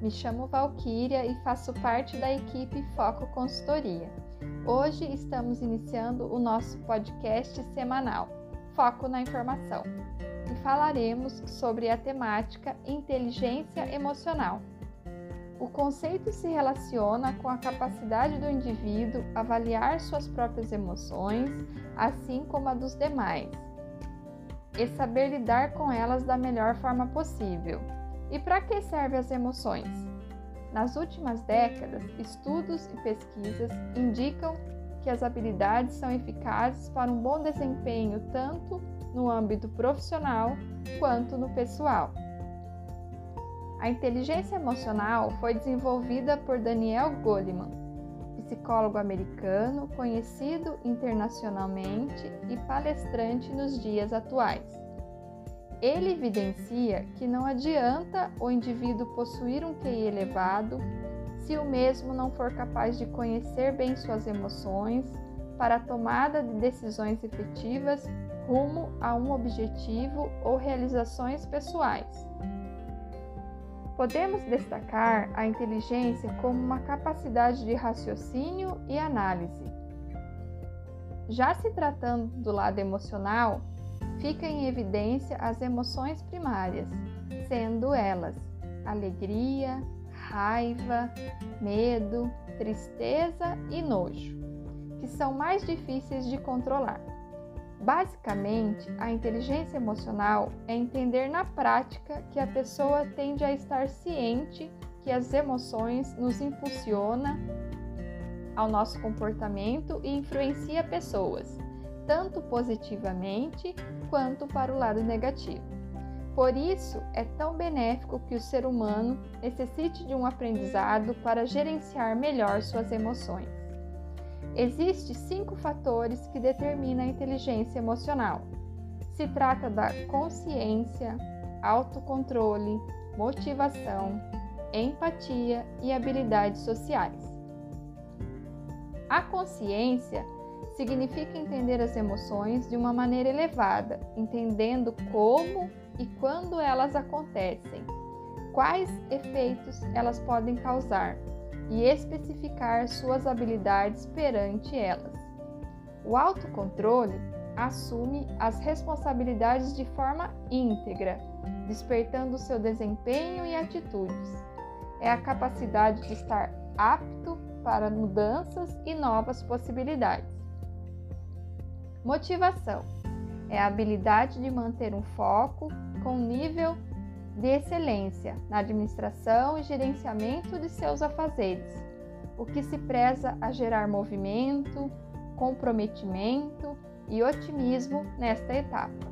Me chamo Valquíria e faço parte da equipe Foco Consultoria. Hoje estamos iniciando o nosso podcast semanal, Foco na Informação, e falaremos sobre a temática inteligência emocional. O conceito se relaciona com a capacidade do indivíduo avaliar suas próprias emoções, assim como a dos demais, e saber lidar com elas da melhor forma possível. E para que servem as emoções? Nas últimas décadas, estudos e pesquisas indicam que as habilidades são eficazes para um bom desempenho tanto no âmbito profissional quanto no pessoal. A inteligência emocional foi desenvolvida por Daniel Goleman, psicólogo americano conhecido internacionalmente e palestrante nos dias atuais. Ele evidencia que não adianta o indivíduo possuir um QI elevado se o mesmo não for capaz de conhecer bem suas emoções para a tomada de decisões efetivas rumo a um objetivo ou realizações pessoais. Podemos destacar a inteligência como uma capacidade de raciocínio e análise. Já se tratando do lado emocional, fica em evidência as emoções primárias, sendo elas alegria, raiva, medo, tristeza e nojo, que são mais difíceis de controlar. Basicamente, a inteligência emocional é entender na prática que a pessoa tende a estar ciente que as emoções nos impulsiona ao nosso comportamento e influencia pessoas, tanto positivamente quanto para o lado negativo. Por isso, é tão benéfico que o ser humano necessite de um aprendizado para gerenciar melhor suas emoções. Existem cinco fatores que determinam a inteligência emocional. Se trata da consciência, autocontrole, motivação, empatia e habilidades sociais. A consciência significa entender as emoções de uma maneira elevada, entendendo como e quando elas acontecem, quais efeitos elas podem causar e especificar suas habilidades perante elas. O autocontrole assume as responsabilidades de forma íntegra, despertando seu desempenho e atitudes. É a capacidade de estar apto para mudanças e novas possibilidades. Motivação é a habilidade de manter um foco com nível de excelência na administração e gerenciamento de seus afazeres, o que se preza a gerar movimento, comprometimento e otimismo nesta etapa.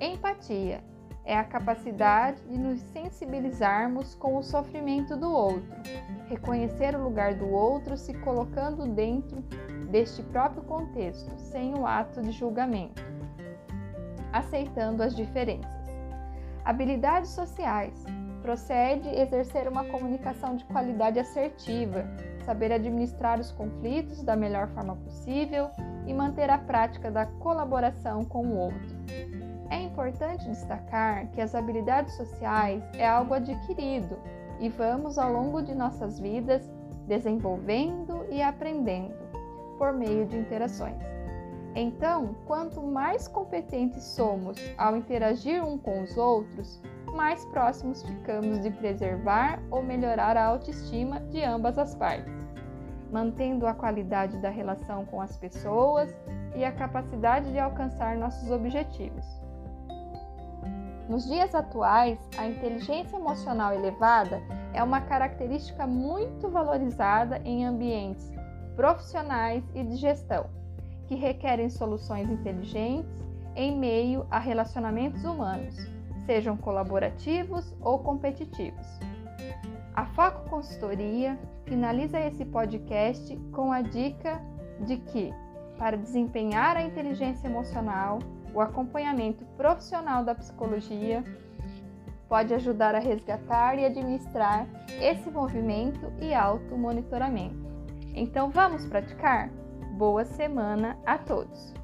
Empatia é a capacidade de nos sensibilizarmos com o sofrimento do outro, reconhecer o lugar do outro se colocando dentro deste próprio contexto, sem o ato de julgamento, aceitando as diferenças. Habilidades sociais procede exercer uma comunicação de qualidade assertiva, saber administrar os conflitos da melhor forma possível e manter a prática da colaboração com o outro. É importante destacar que as habilidades sociais é algo adquirido e vamos ao longo de nossas vidas desenvolvendo e aprendendo por meio de interações. Então, quanto mais competentes somos ao interagir um com os outros, mais próximos ficamos de preservar ou melhorar a autoestima de ambas as partes, mantendo a qualidade da relação com as pessoas e a capacidade de alcançar nossos objetivos. Nos dias atuais, a inteligência emocional elevada é uma característica muito valorizada em ambientes profissionais e de gestão, que requerem soluções inteligentes em meio a relacionamentos humanos, sejam colaborativos ou competitivos. A Foco Consultoria finaliza esse podcast com a dica de que, para desempenhar a inteligência emocional, o acompanhamento profissional da psicologia pode ajudar a resgatar e administrar esse movimento e auto-monitoramento. Então vamos praticar? Boa semana a todos!